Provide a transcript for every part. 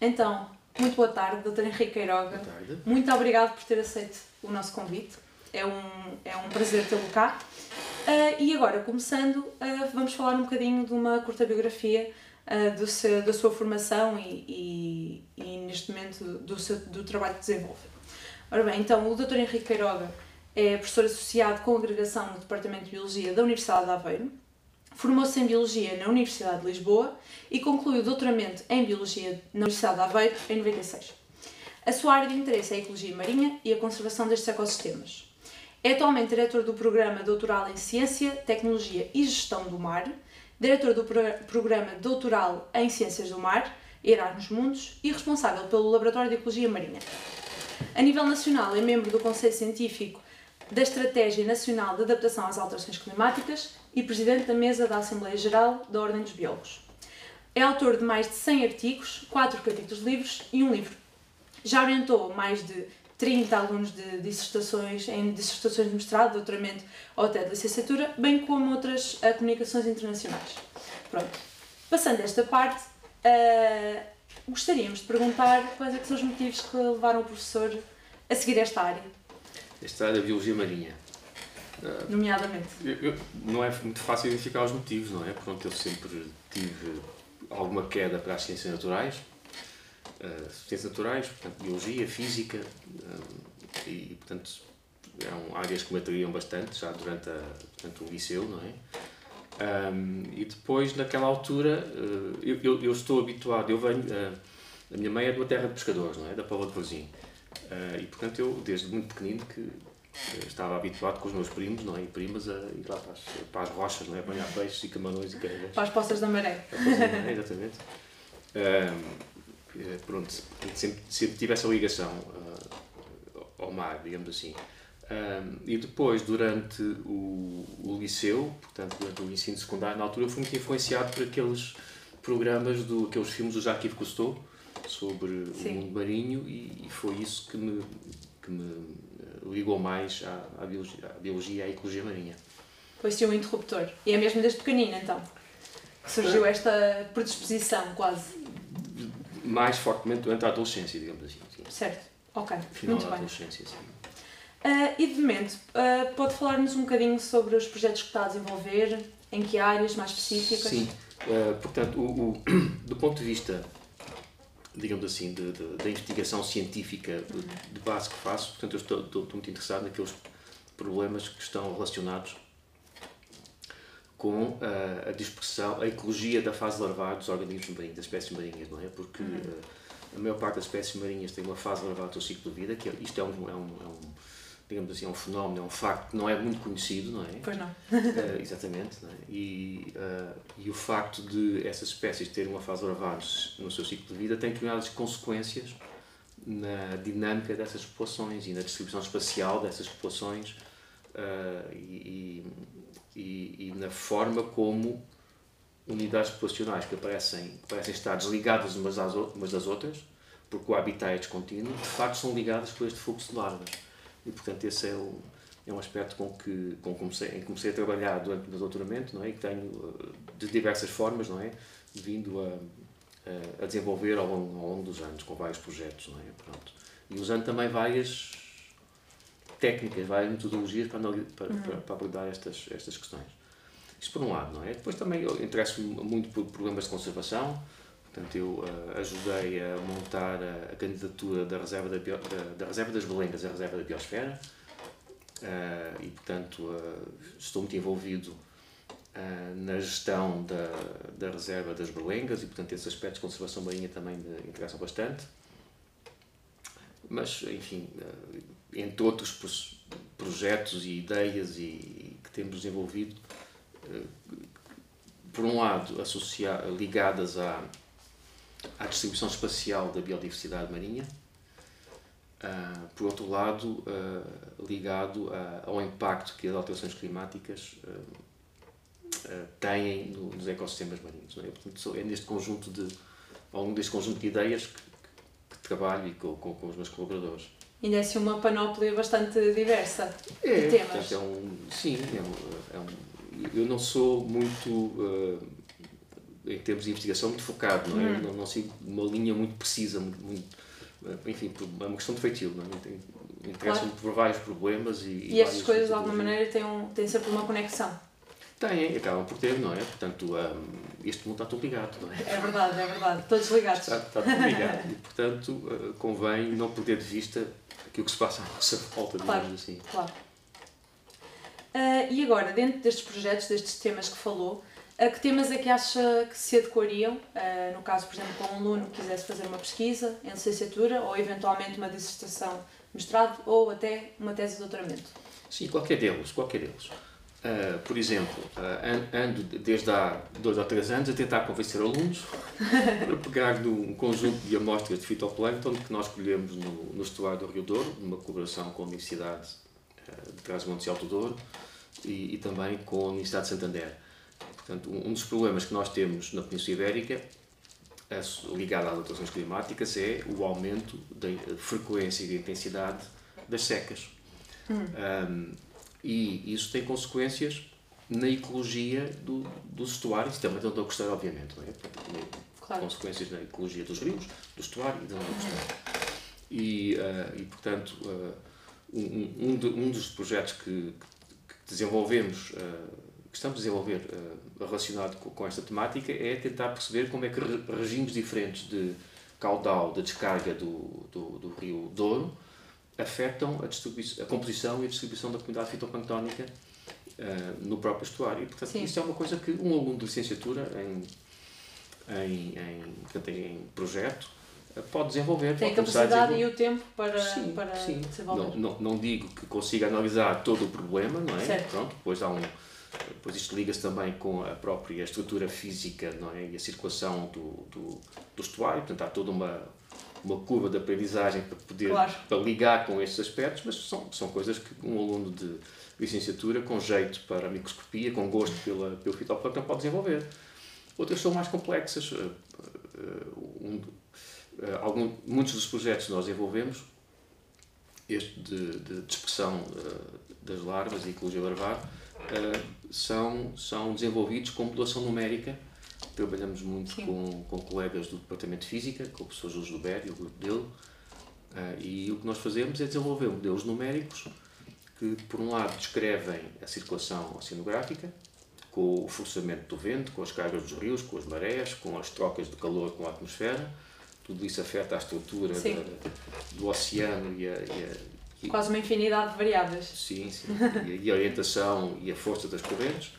Então, muito boa tarde, Dr. Henrique Queiroga. Boa tarde. Muito obrigado por ter aceito o nosso convite. É um, é um prazer tê-lo cá. Uh, e agora, começando, uh, vamos falar um bocadinho de uma curta biografia uh, do seu, da sua formação e, e, e neste momento, do, seu, do trabalho que desenvolve. Ora bem, então, o Dr. Henrique Queiroga é professor associado com agregação no Departamento de Biologia da Universidade de Aveiro. Formou-se em Biologia na Universidade de Lisboa e concluiu o doutoramento em Biologia na Universidade de Aveiro em 96. A sua área de interesse é a ecologia marinha e a conservação destes ecossistemas. É atualmente diretor do Programa Doutoral em Ciência, Tecnologia e Gestão do Mar, diretor do Programa Doutoral em Ciências do Mar, Erasmus Mundos e responsável pelo Laboratório de Ecologia Marinha. A nível nacional, é membro do Conselho Científico da Estratégia Nacional de Adaptação às Alterações Climáticas e presidente da Mesa da Assembleia Geral da Ordem dos Biólogos. É autor de mais de 100 artigos, 4 capítulos livros e um livro. Já orientou mais de 30 alunos de dissertações, em dissertações de mestrado, doutoramento ou até de licenciatura, bem como outras uh, comunicações internacionais. Pronto. Passando esta parte, uh, gostaríamos de perguntar quais é são os motivos que levaram o professor a seguir esta área. Esta área da biologia marinha. Uh, Nomeadamente. Eu, eu, não é muito fácil identificar os motivos, não é? Pronto, eu sempre tive alguma queda para as ciências naturais, uh, ciências naturais, portanto, biologia, física, uh, e, portanto, eram áreas que me atraíam bastante já durante, a, durante o liceu, não é? Um, e depois, naquela altura, eu, eu, eu, estou habituado, eu venho, a minha mãe é de uma terra de pescadores, não é? Da Paula de Varzim. Uh, e, portanto, eu, desde muito pequenino, que estava habituado com os meus primos, não é? E primas a ir lá para as, para as rochas, não é? Apanhar peixes e camarões e carregas. Para as poças da maré. Maré, exatamente. pronto, sempre, sempre tive essa ligação ao mar, digamos assim. Um, e depois, durante o, o liceu, portanto, durante o ensino secundário, na altura, fui muito influenciado por aqueles programas, do, aqueles filmes do Jacques Cousteau sobre Sim. o mundo marinho e, e, foi isso que me, que me eh, ligou mais à, à, biologia, à biologia e à ecologia marinha. Foi sim um interruptor. E é mesmo desde pequenino, então, que surgiu esta predisposição, quase? Mais fortemente durante a adolescência, digamos assim. Sim. Certo, ok. Final muito da bem. adolescência, sim. Uh, e de momento, uh, pode falar-nos um bocadinho sobre os projetos que está a desenvolver, em que áreas mais específicas? Sim, uh, portanto, o, o, do ponto de vista, digamos assim, da investigação científica de, de, base que faço, portanto, eu estou, estou, estou, muito interessado naqueles problemas que estão relacionados com a dispersão, a ecologia da fase larvar dos organismos marinhos, das espécies marinhas, não é? Porque uhum. a maior parte das espécies marinhas tem uma fase larval do seu ciclo de vida, que é, isto é um, é um, é um digamos assim, é um fenómeno, é um facto que não é muito conhecido, não é? Pois não. uh, exatamente. Não é? e, uh, e o facto de essas espécies terem uma fase larvares no seu ciclo de vida tem determinadas consequências na dinâmica dessas populações e na distribuição espacial dessas populações uh, e, e, e, na forma como unidades populacionais que aparecem, parecem estar desligadas umas das, umas das outras, porque o habitat é descontínuo, de facto são ligadas por este fluxo de larvas e portanto esse é, o, é um aspecto com que com comecei, comecei a trabalhar durante o meu doutoramento não é? e que tenho eh, de diversas formas não é? vindo a, a desenvolver ao longo, ao longo dos anos com vários projetos não é? Pronto. e usando também várias técnicas, várias metodologias para, para, uhum. para, para abordar estas, estas questões. Isso por um lado, não é? Depois também eu interesso-me muito por problemas de conservação, Portanto, eu uh, ajudei a montar a, a, candidatura da reserva, da, bio, da, da, reserva das Belengas à reserva da biosfera uh, e, portanto, uh, estou muito envolvido na gestão da, da reserva das Belengas e, portanto, esses aspectos de conservação marinha também me interessam bastante. Mas, enfim, entre outros projetos e ideias e, e que temos desenvolvido, por um lado, associar, ligadas à à distribuição espacial da biodiversidade marinha, uh, por outro lado, uh, ligado a, ao impacto que as alterações climáticas uh, têm no, nos ecossistemas marinhos. É? Portanto, é neste conjunto de, ao longo deste conjunto de ideias que, que, trabalho e com, com, com, os meus colaboradores. Ainda é assim uma panóplia bastante diversa é, de temas. É um, sim, é um, é um, eu não sou muito em termos de investigação, muito focado, não é? Não, não sigo uma linha muito precisa, muito, muito enfim, é uma questão de feitio, não é? Interessam-me claro. por vários problemas e. E, estas coisas, de alguma maneira, têm, um, têm sempre uma conexão. Têm, acabam por ter, não é? Portanto, um, este mundo está tudo ligado, não é? É verdade, é verdade. Todos ligados. Está, está tudo ligado. e, portanto, uh, convém não perder de vista aquilo que se passa à nossa volta, claro, digamos assim. Claro. Uh, e agora, dentro destes projetos, destes temas que falou, uh, que temas é que acha que se adequariam? Uh, no caso, por exemplo, com um aluno que quisesse fazer uma pesquisa em licenciatura ou eventualmente uma dissertação mestrado ou até uma tese de doutoramento? Sim, qualquer deles, qualquer deles. Uh, por exemplo, uh, ando desde há dois ou três anos a tentar convencer alunos para pegar num conjunto de amostras de fitoplâncton que nós colhemos no, no estuário do Rio Douro, numa colaboração com a Universidade uh, de Trás-Montes e Alto Douro e, e, também com a Universidade de Santander. Portanto, um, dos problemas que nós temos na Península Ibérica ligado às alterações climáticas é o aumento da frequência e da intensidade das secas. Hum. Um, e isso tem consequências na ecologia do, dos estuários, também da onda costeira, obviamente, não é? Claro. Consequências na ecologia dos rios, do estuário e da onda costeira. E, uh, e portanto, uh, um, um, de, um, dos projetos que, que desenvolvemos, uh, que estamos a desenvolver relacionado com, com, esta temática, é tentar perceber como é que regimes diferentes de caudal de descarga do, do, do rio Douro afetam a, a composição e a distribuição da comunidade fitoplanctónica uh, no próprio estuário. E, portanto, Sim. isso é uma coisa que um aluno de licenciatura em, em, em, em projeto uh, pode desenvolver. Tem pode a capacidade e o tempo para, sim, para sim. desenvolver. Não, não, não, digo que consiga analisar todo o problema, não é? Certo. Pronto, depois há um depois isto liga-se também com a própria estrutura física não é? e a circulação do, do, do estuário, portanto há toda uma, uma curva de aprendizagem para poder claro. para ligar com estes aspectos, mas são, são coisas que um aluno de licenciatura, com jeito para a microscopia, com gosto pela, pelo fitoplâncton, pode desenvolver. Outras são mais complexas. Eh, eh, um, eh, algum, muitos dos projetos que nós desenvolvemos, este de, de dispersão das larvas e ecologia larvar, são, são desenvolvidos com modulação numérica trabalhamos muito com, com colegas do Departamento de Física, com o professor José Duber e o grupo dele, uh, e o que nós fazemos é desenvolver modelos numéricos que, por um lado, descrevem a circulação oceanográfica, com o forçamento do vento, com as cargas dos rios, com as marés, com as trocas de calor com a atmosfera. Tudo isso afeta a estrutura da, do oceano e a, e a e, Quase uma infinidade de variáveis. Sim, sim. E, e a orientação e a força das correntes.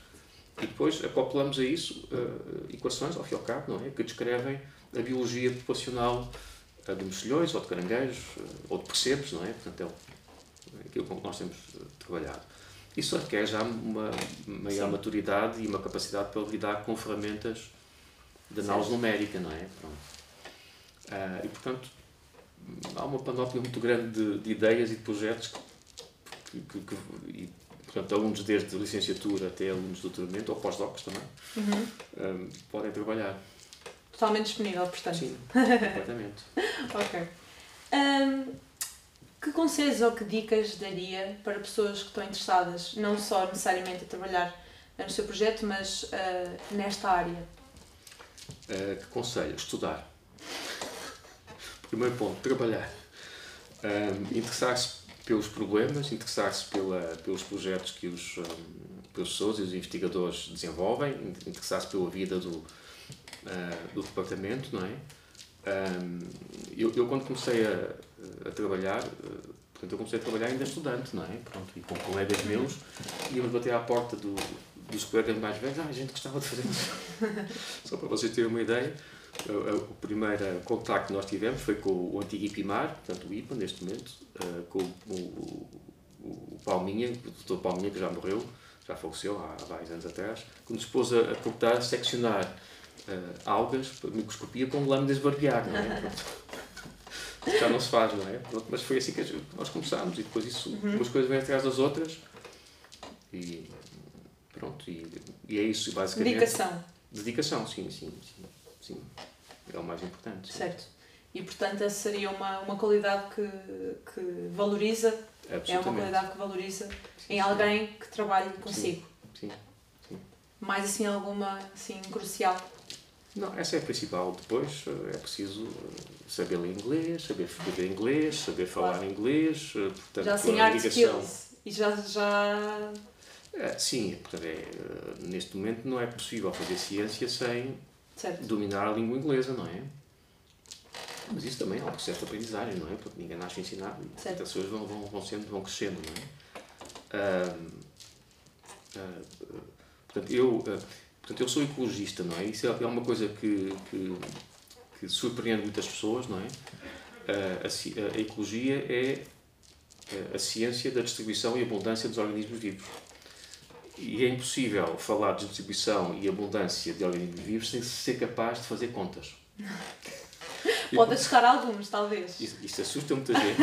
E depois acoplamos a isso uh, equações, ao fim e ao cabo, não é? que descrevem a biologia populacional uh, de mexilhões, ou de caranguejos, uh, ou de percebes, não é? Portanto, é aquilo com que nós temos trabalhado. Isso requer já uma maior Sim. maturidade e uma capacidade para lidar com ferramentas de análise certo. numérica, não é? Pronto. E, portanto, há uma panóplia muito grande de, de ideias e de projetos que, que, que, e portanto, alunos desde licenciatura até alunos de doutoramento, ou pós-docs também, uhum. um, podem trabalhar. Totalmente disponível, portanto. Sim, completamente. ok. Um, que conselhos ou que dicas daria para pessoas que estão interessadas, não só necessariamente a trabalhar no seu projeto, mas uh, nesta área? Uh, que conselho? Estudar. Primeiro ponto, trabalhar. Um, Interessar-se pelos problemas, interessar-se pelos projetos que os um, professores e os investigadores desenvolvem, interessar-se pela vida do, uh, do departamento, não é? Um, eu, eu, quando comecei a, a trabalhar, uh, portanto, eu comecei a trabalhar ainda estudante, não é? Pronto, e com colegas meus, íamos bater à porta do, dos colegas mais velhos, ah, a gente gostava de fazer isso. Só para vocês terem uma ideia, o primeiro contacto que nós tivemos foi com o antigo IPIMAR, portanto o IPA neste momento, eh, com o, o, o Palminha, o doutor Palminha que já morreu, já faleceu há vários anos atrás, que nos pôs a, a cortar, a seccionar uh, algas para microscopia com lâminas de barbear, não é? Já não se faz, não é? Pronto, mas foi assim que nós começámos e depois isso, uhum. umas coisas vêm atrás das outras e pronto, e, e é isso basicamente. Dedicação. Dedicação, sim, sim, sim. Sim. É o mais importante. Sim. Certo. E portanto essa seria uma, uma qualidade que, que valoriza, é uma qualidade que valoriza sim, em alguém que trabalhe consigo. Sim. sim. Mais assim alguma assim crucial? Não, essa é a principal. Depois é preciso saber ler inglês, saber escrever inglês, saber falar claro. inglês. Portanto, já assim, hard skills. E já... já... É, sim, portanto, é, neste momento não é possível fazer ciência sem certo. dominar a língua inglesa, não é? Mas isso também é um processo de aprendizagem, não é? Porque ninguém nasce ensinado. Certo. As pessoas vão, vão, vão, sendo, vão crescendo, não é? Uh, uh, portanto, eu, uh, portanto, eu sou ecologista, não é? Isso é, é uma coisa que, que, que surpreende muitas pessoas, não é? A, a, ecologia é a ciência da distribuição e abundância dos organismos vivos. E é impossível falar de distribuição e abundância de organismos vivos sem ser capaz de fazer contas. Pode assustar alguns, talvez. Isso, isso assusta muita gente,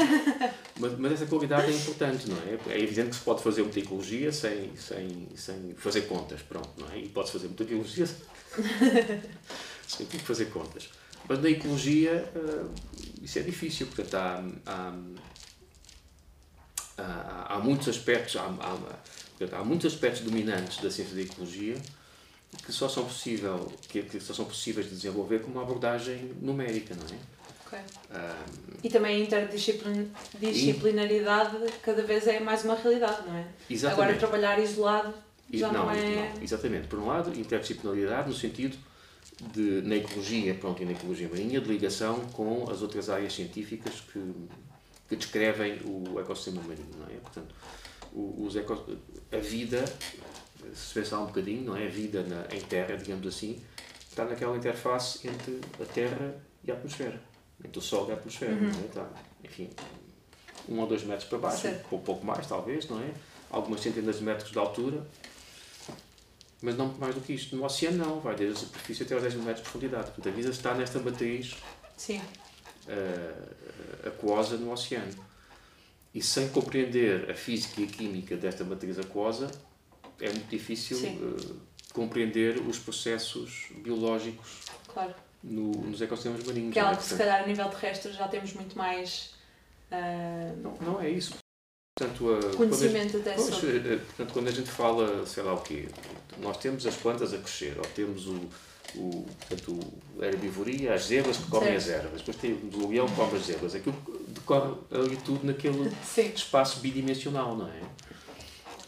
mas, mas, essa qualidade é importante, não é? É evidente que se pode fazer muita ecologia sem, sem, sem fazer contas, pronto, não é? E pode-se fazer muita biologia sem ter que fazer contas. Mas na ecologia uh, isso é difícil, portanto há, há, há, há muitos aspectos, há, há, há muitos aspectos dominantes da ciência da ecologia que só são possível que, que só são possíveis de desenvolver com uma abordagem numérica, não é? Okay. Um, e também a interdisciplinaridade e... cada vez é mais uma realidade, não é? Exatamente. Agora trabalhar isolado já não, não é. Não, exatamente. Por um lado, interdisciplinaridade no sentido de, na ecologia, pronto, e na ecologia marinha, de ligação com as outras áreas científicas que, que descrevem o ecossistema marinho, não é? Portanto, os eco, a vida se pensar um bocadinho, não é? A vida na, em terra, digamos assim, está naquela interface entre a terra e a atmosfera. Entre o sol e a atmosfera, uhum. não é? Está, enfim, um ou dois metros para baixo, ou pouco mais, talvez, não é? Algumas centenas de metros de altura, mas não mais do que isto. No oceano, não, vai desde a superfície até aos 10 mil metros de profundidade. Portanto, a vida está nesta matriz Sim. Uh, aquosa no oceano. E sem compreender a física e a química desta matriz aquosa, é muito difícil uh, compreender os processos biológicos claro. no, nos ecossistemas marinhos. Que é algo que, se calhar, a nível terrestre já temos muito mais. Uh... Não, não é isso. Portanto, a, conhecimento até pois, sobre... Eh, portanto, quando a gente fala, sei lá o quê, nós temos as plantas a crescer, ou temos o, o, portanto, a herbivoria, as zebras que comem certo. as ervas, depois temos o leão que come as zebras, aquilo decorre ali tudo naquele Sim. espaço bidimensional, não é?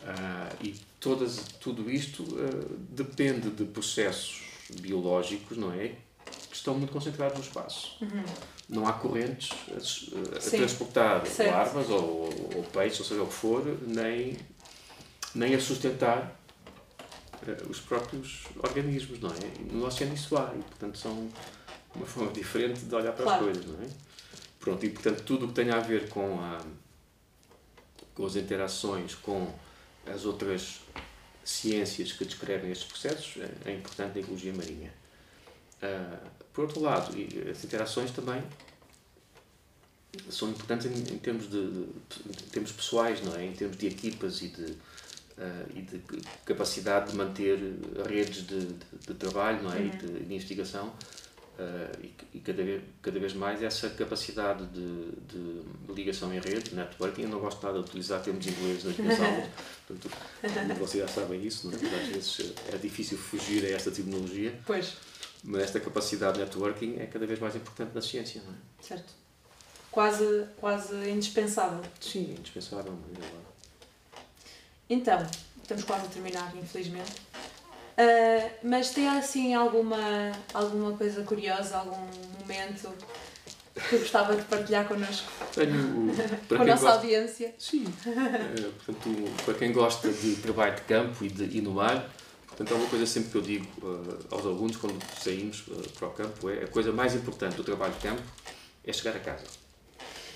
Ah, e todas, tudo isto uh, depende de processos biológicos, não é? Que estão muito concentrados no espaço. Uhum. Não há correntes a, a transportar certo. larvas ou, ou, peixes, ou seja o que for, nem, nem a sustentar os próprios organismos, não é? No oceano isso há, e portanto são uma forma diferente de olhar para claro. as coisas, não é? Pronto, e portanto tudo o que tem a ver com, a, com as interações com as outras ciências que descrevem estes processos é, é importante na ecologia marinha. Uh, por outro lado, as interações também são importantes em, em termos de, de, em termos pessoais, não é? Em termos de equipas e de, uh, e de capacidade de manter redes de, de, de trabalho, não é? Uhum. E de, de investigação Uh, e, e cada, vez, cada vez mais essa capacidade de, de ligação em rede, networking. Eu não gosto nada de utilizar termos ingleses nas minhas aulas, portanto, vocês já sabem isso, não é? às vezes é difícil fugir a esta tecnologia. Pois. Mas esta capacidade de networking é cada vez mais importante na ciência, não é? Certo. Quase, quase indispensável. Sim, indispensável. Então, estamos quase a terminar, infelizmente. Uh, mas tem assim alguma, alguma coisa curiosa, algum momento que gostava de partilhar connosco? Tenho, com a nossa gosta, audiência. Sim. Uh, portanto, para quem gosta de trabalho de campo e de ir no mar, portanto, é uma coisa sempre que eu digo uh, aos alunos quando saímos para o campo, é a coisa mais importante do trabalho de campo é chegar a casa.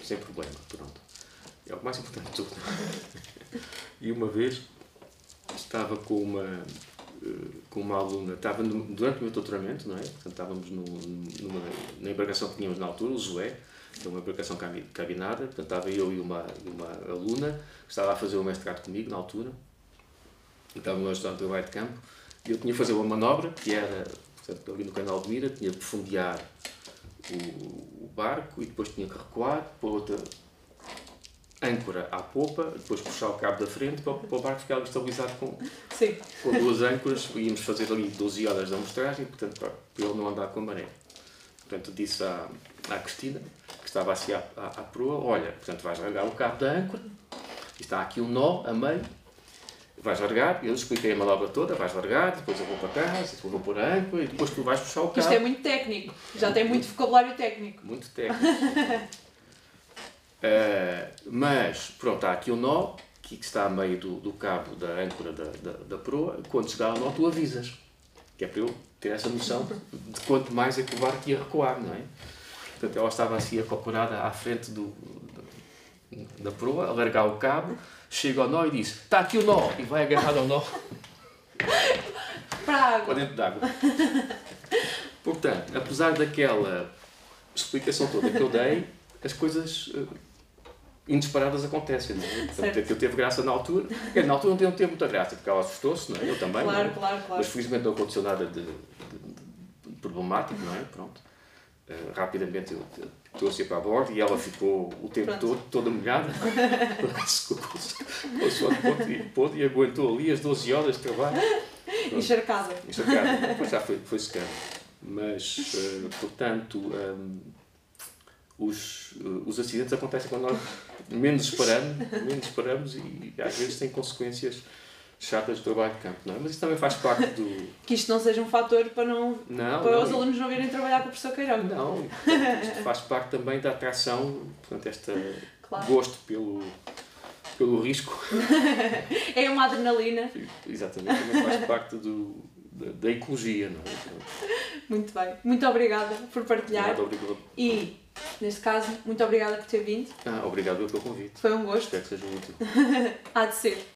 Sem problema, pronto. É o mais importante de tudo. e uma vez estava com uma com uma aluna, estava no, durante o meu doutoramento, não é? Portanto, estávamos no, numa, na embarcação que tínhamos na altura, o Zoé, que é uma embarcação cabinada, portanto, estava eu e uma, uma aluna que estava a fazer o mestrado comigo na altura, estávamos a ajudar no trabalho de campo, e eu tinha que fazer uma manobra, que era, portanto, ali no canal de Mira, tinha que fundear o, o barco e depois tinha que recuar para outra âncora à popa, depois puxar o cabo da frente para, para o barco ficar estabilizado com, Sim. com duas âncoras. Íamos fazer ali 12 horas de amostragem, portanto, para, para ele não andar com a maré. Portanto, disse à, à Cristina, que estava assim à, à, à proa, olha, portanto, vais largar o cabo da âncora, está aqui um nó a meio, vais largar, eu expliquei a manobra toda, vais largar, depois eu vou para trás, depois vou pôr a âncora e depois tu vais puxar o cabo. Isto é muito técnico. Já tem muito vocabulário técnico. Muito técnico. Eh, mas, pronto, há aqui o nó, que está a meio do, do cabo da âncora da, da, da proa. Quando chegar ao nó, tu avisas. Que é para eu ter essa noção de quanto mais é que o barco ia recuar, não é? Portanto, ela estava assim acocorada à frente do, da proa, a largar o cabo, chega ao nó e diz: Está aqui o nó! E vai agarrado ao nó Para a para água. dentro d'água. Portanto, apesar daquela explicação toda que eu dei, as coisas eh, inesperadas acontecem, não é? Portanto, aquilo teve graça na altura. Dizer, Na altura não teve, muita graça, porque ela assustou-se, não é? Eu também, não é? Claro, claro, claro. Mas felizmente não aconteceu nada de, de- de problemático, não é? Pronto. Eh, rapidamente eu trouxe-a para a bordo e ela ficou o tempo Pronto. todo toda molhada. o suor podre e- aguentou ali as 12 horas de trabalho. Encharcada. Encharcado, depois já foi, foi secando. Mas, eh, portanto, hum, os, eh, os acidentes acontecem quando nós menos esperamos, menos esperamos e às vezes têm consequências chatas do trabalho de campo, não é? Mas isso também faz parte do... Que isto não seja um fator para, não, Não, para não, os alunos não virem trabalhar com o professor Queirão. Não, isto faz parte também da atração, portanto, este Claro. gosto pelo, pelo risco, É uma adrenalina. exatamente, também faz parte do, da, da ecologia, não é? Muito bem. Muito obrigada por partilhar. Nada, obrigado. E, neste caso, muito obrigada por ter vindo. Ah, obrigado pelo convite. Foi um gosto. Espero que seja útil. Há de ser.